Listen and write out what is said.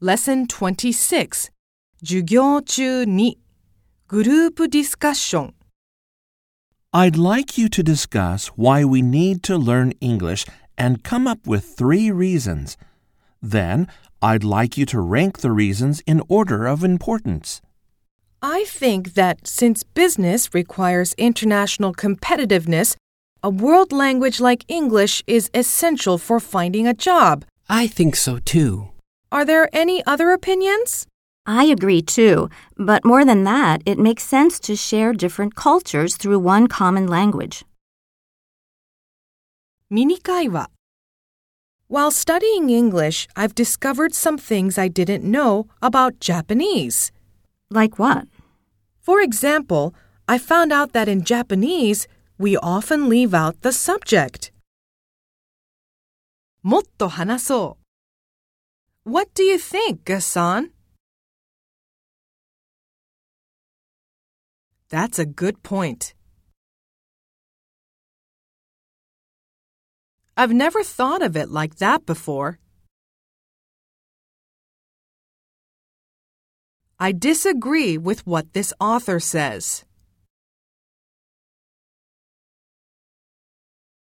Lesson 26授業中にグループディスカッション I'd like you to discuss why we need to learn English and come up with three reasons. Then, I'd like you to rank the reasons in order of importance. I think that since business requires international competitiveness, a world language like English is essential for finding a job. I think so too. Are there any other opinions? I agree too, but more than that, it makes sense to share different cultures through one common language. ミニ会話 While studying English, I've discovered some things I didn't know about Japanese. Like what? For example, I found out that in Japanese, we often leave out the subject. もっと話そう what do you think, Gassan? That's a good point. I've never thought of it like that before. I disagree with what this author says.